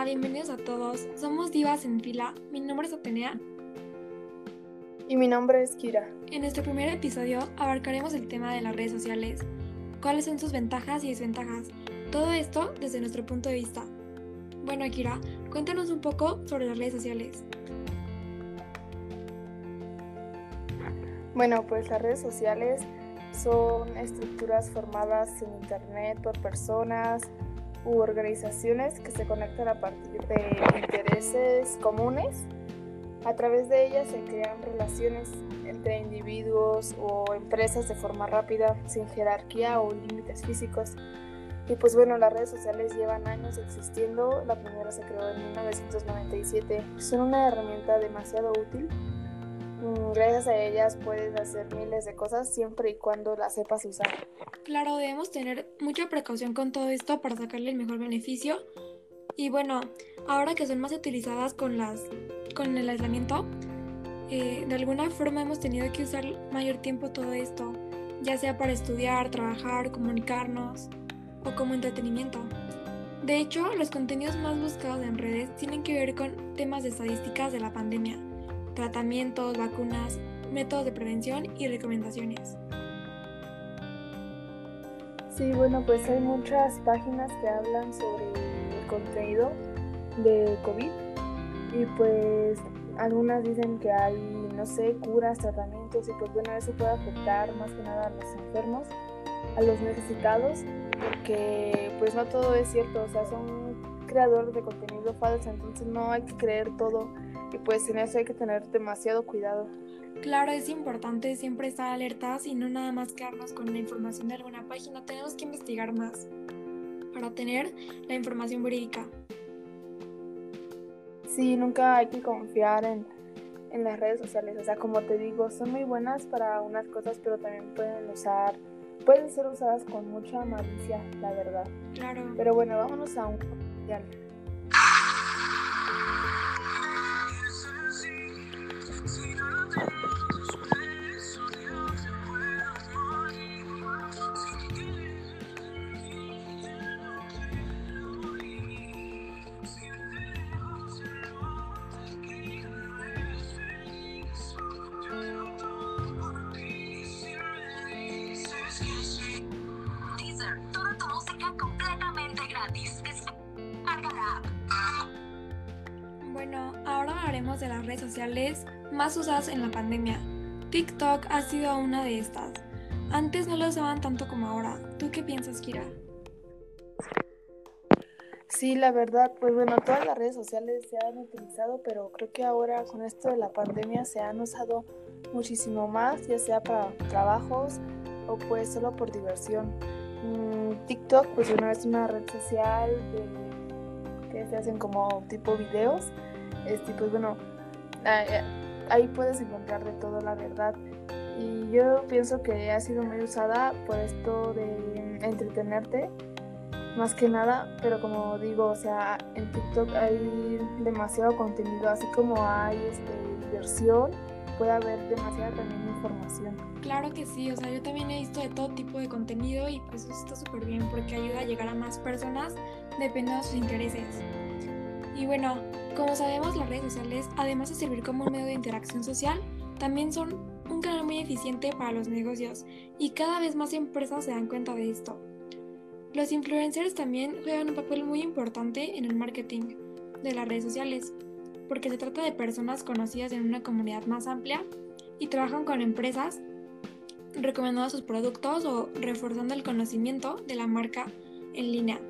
Hola, bienvenidos a todos. Somos Divas en Fila. Mi nombre es Atenea. Y mi nombre es Kira. En nuestro primer episodio abarcaremos el tema de las redes sociales. ¿Cuáles son sus ventajas y desventajas? Todo esto desde nuestro punto de vista. Bueno, Kira, cuéntanos un poco sobre las redes sociales. Bueno, pues las redes sociales son estructuras formadas en Internet por personas u organizaciones que se conectan a partir de intereses comunes. A través de ellas se crean relaciones entre individuos o empresas de forma rápida, sin jerarquía o límites físicos. Y pues bueno, las redes sociales llevan años existiendo. La primera se creó en 1997. Son una herramienta demasiado útil gracias a ellas puedes hacer miles de cosas siempre y cuando las sepas usar. Claro, debemos tener mucha precaución con todo esto para sacarle el mejor beneficio. Y bueno, ahora que son más utilizadas con, las, con el aislamiento, eh, de alguna forma hemos tenido que usar mayor tiempo todo esto, ya sea para estudiar, trabajar, comunicarnos o como entretenimiento. De hecho, los contenidos más buscados en redes tienen que ver con temas de estadísticas de la pandemia tratamientos, vacunas, métodos de prevención y recomendaciones. Sí, bueno, pues hay muchas páginas que hablan sobre el contenido de COVID y pues algunas dicen que hay, no sé, curas, tratamientos y pues bueno, eso puede afectar más que nada a los enfermos, a los necesitados, porque pues no todo es cierto, o sea, son creadores de contenido falso, entonces no hay que creer todo y pues en eso hay que tener demasiado cuidado. Claro, es importante siempre estar alertas y no nada más quedarnos con la información de alguna página. Tenemos que investigar más para tener la información verídica. Sí, nunca hay que confiar en, en las redes sociales. O sea, como te digo, son muy buenas para unas cosas, pero también pueden usar, pueden ser usadas con mucha malicia, la verdad. Claro. Pero bueno, vámonos a un comercial. Toda tu música completamente gratis. Bueno, ahora hablaremos de las redes sociales más usadas en la pandemia. TikTok ha sido una de estas. Antes no lo usaban tanto como ahora. ¿Tú qué piensas, Kira? Sí, la verdad, pues bueno, todas las redes sociales se han utilizado, pero creo que ahora con esto de la pandemia se han usado muchísimo más, ya sea para trabajos o pues solo por diversión. Mm, TikTok, pues bueno, es una red social que se hacen como tipo videos este, pues bueno, ahí puedes encontrar de todo la verdad. Y yo pienso que ha sido muy usada por esto de entretenerte, más que nada, pero como digo, o sea, en TikTok hay demasiado contenido, así como hay este, diversión, puede haber demasiada también información. Claro que sí, o sea, yo también he visto de todo tipo de contenido y pues eso está súper bien porque ayuda a llegar a más personas dependiendo de sus intereses. Y bueno, como sabemos, las redes sociales, además de servir como un medio de interacción social, también son un canal muy eficiente para los negocios y cada vez más empresas se dan cuenta de esto. Los influencers también juegan un papel muy importante en el marketing de las redes sociales, porque se trata de personas conocidas en una comunidad más amplia y trabajan con empresas recomendando sus productos o reforzando el conocimiento de la marca en línea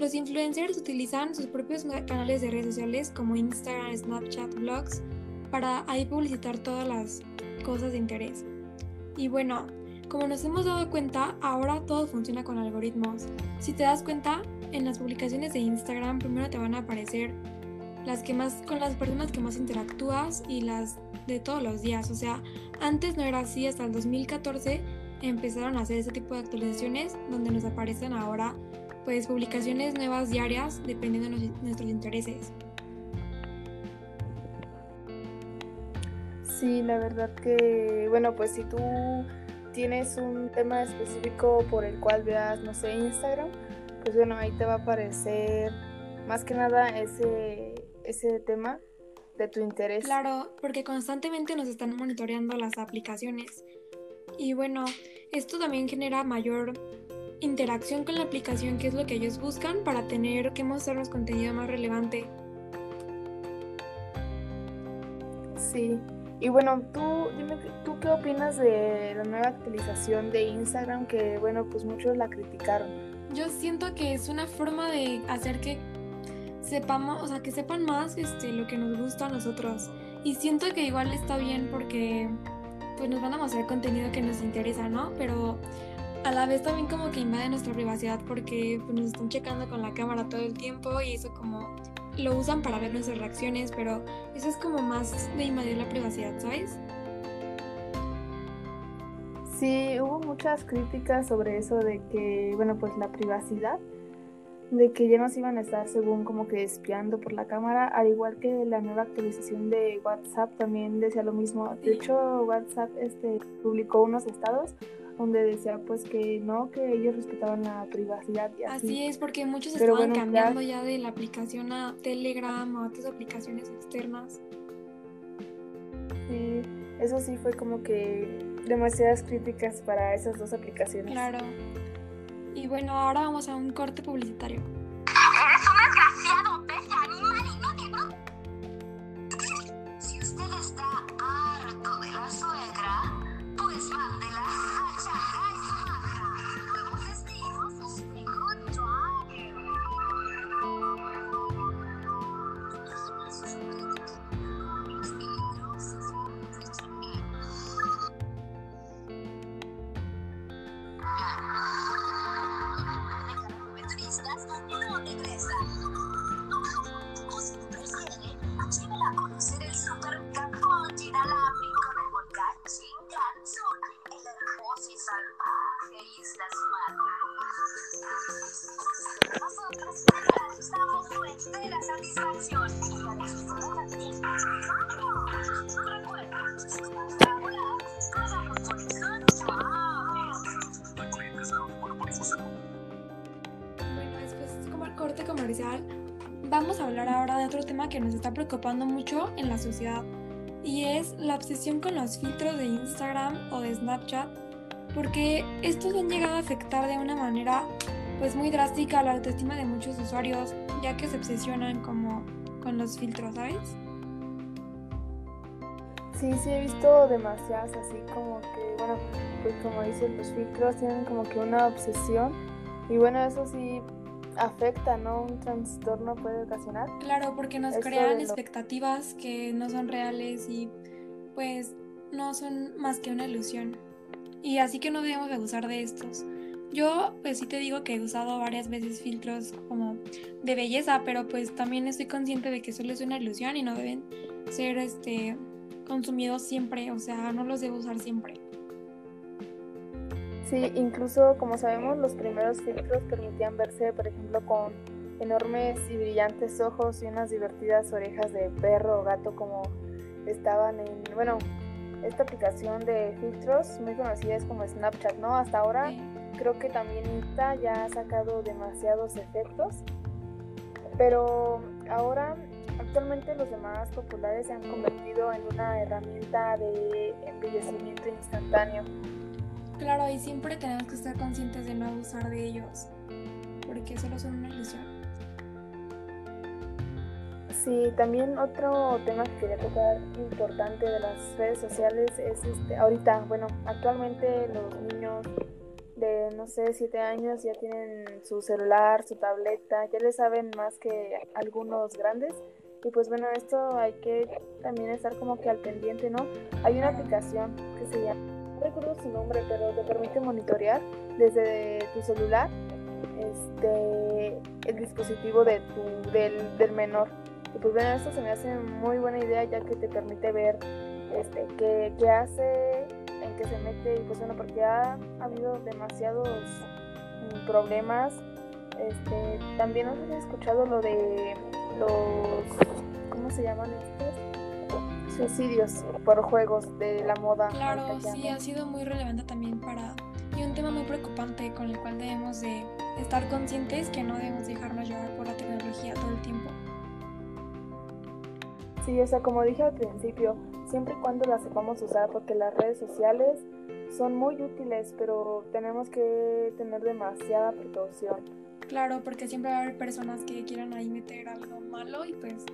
los influencers utilizan sus propios canales de redes sociales como Instagram, Snapchat, blogs para ahí publicitar todas las cosas de interés. Y bueno, como nos hemos dado cuenta, ahora todo funciona con algoritmos. Si te das cuenta, en las publicaciones de Instagram primero te van a aparecer las que más con las personas que más interactúas y las de todos los días. O sea, antes no era así, hasta el 2014 empezaron a hacer ese tipo de actualizaciones donde nos aparecen ahora pues publicaciones nuevas diarias dependiendo de nuestros intereses. Sí, la verdad que, bueno, pues si tú tienes un tema específico por el cual veas, no sé, Instagram, pues bueno, ahí te va a aparecer más que nada ese, ese tema de tu interés. Claro, porque constantemente nos están monitoreando las aplicaciones. Y bueno, esto también genera mayor interacción con la aplicación, que es lo que ellos buscan para tener que mostrarnos contenido más relevante. Sí. Y bueno, tú dime, ¿tú qué opinas de la nueva actualización de Instagram que, bueno, pues muchos la criticaron? Yo siento que es una forma de hacer que sepamos, o sea, que sepan más este, lo que nos gusta a nosotros. Y siento que igual está bien porque pues nos van a mostrar contenido que nos interesa, ¿no? Pero a la vez también como que invade nuestra privacidad porque pues, nos están checando con la cámara todo el tiempo y eso como lo usan para ver nuestras reacciones, pero eso es como más de invadir la privacidad, ¿sabes? Sí, hubo muchas críticas sobre eso de que, bueno, pues la privacidad, de que ya nos iban a estar según como que espiando por la cámara, al igual que la nueva actualización de WhatsApp también decía lo mismo. De hecho, WhatsApp este, publicó unos estados donde decía pues que no, que ellos respetaban la privacidad y así. Así es, porque muchos estaban cambiando ya... de la aplicación a Telegram o a otras aplicaciones externas. Sí, eso sí fue como que demasiadas críticas para esas dos aplicaciones. Claro. Y bueno, ahora vamos a un corte publicitario. Comercial, vamos a hablar ahora de otro tema que nos está preocupando mucho en la sociedad y es la obsesión con los filtros de Instagram o de Snapchat, porque estos han llegado a afectar de una manera pues muy drástica la autoestima de muchos usuarios, ya que se obsesionan como con los filtros, ¿sabes? Sí, sí, he visto demasiadas así como que, bueno, pues como dicen, los filtros tienen como que una obsesión y bueno, eso sí afecta, ¿no? Un trastorno puede ocasionar. Claro, porque nos crean expectativas que no son reales y pues no son más que una ilusión. Y así que no debemos de usar de estos. Yo pues sí te digo que he usado varias veces filtros como de belleza, pero pues también estoy consciente de que solo es una ilusión y no deben ser este consumidos siempre, o sea, no los debo usar siempre. Sí, incluso como sabemos, los primeros filtros permitían verse, por ejemplo, con enormes y brillantes ojos y unas divertidas orejas de perro o gato como estaban en, bueno, esta aplicación de filtros muy conocida es como Snapchat, ¿no? Hasta ahora creo que también Insta ya ha sacado demasiados efectos, pero ahora actualmente los demás populares se han convertido en una herramienta de embellecimiento instantáneo Claro, y siempre tenemos que estar conscientes de no abusar de ellos, porque solo son una ilusión. Sí, también otro tema que quería tocar importante de las redes sociales es este, ahorita, bueno, actualmente los niños de no sé, 7 años ya tienen su celular, su tableta, ya le saben más que algunos grandes. Y pues bueno, esto hay que también estar como que al pendiente, ¿no? Hay una aplicación que se llama recuerdo su nombre, pero te permite monitorear desde tu celular este, el dispositivo de tu, del, del menor. Y pues bueno, esto se me hace muy buena idea ya que te permite ver este, qué, qué hace, en qué se mete. Y pues bueno, porque ha, habido demasiados mm, problemas. Este, también has escuchado lo de los, ¿cómo se llaman estos? Suicidios por juegos de la moda. Claro, sí, ha sido muy relevante también para y un tema muy preocupante con el cual debemos de estar conscientes que no debemos dejarnos llevar por la tecnología todo el tiempo. Sí, o sea, como dije al principio, siempre y cuando las sepamos usar, porque las redes sociales son muy útiles, pero tenemos que tener demasiada precaución. Claro, porque siempre va a haber personas que quieran ahí meter algo malo y pues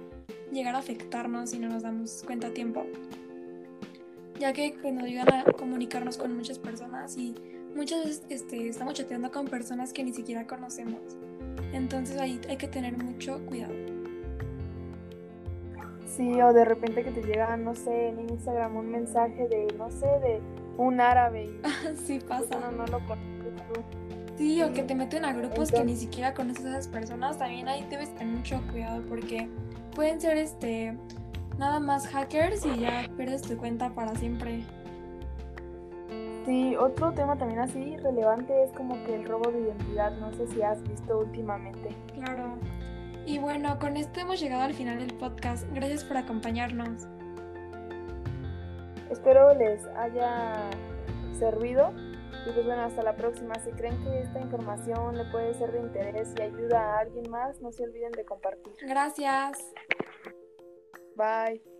llegar a afectarnos si no nos damos cuenta a tiempo. Ya que pues, nos ayudan a comunicarnos con muchas personas y muchas veces este, estamos chateando con personas que ni siquiera conocemos. Entonces ahí hay que tener mucho cuidado. Sí, o de repente que te llega, no sé, en Instagram un mensaje de, no sé, de un árabe. sí, pues, pasa. no, no lo conoces tú. Sí, o que te meten a grupos que ni siquiera conoces a esas personas. También ahí debes tener mucho cuidado porque pueden ser este nada más hackers y ya pierdes tu cuenta para siempre. Sí, otro tema también así relevante es como que el robo de identidad. No sé si has visto últimamente. Claro. Y bueno, con esto hemos llegado al final del podcast. Gracias por acompañarnos. Espero les haya servido y pues bueno, hasta la próxima. Si creen que esta información le puede ser de interés y ayuda a alguien más, no se olviden de compartir. Gracias. Bye.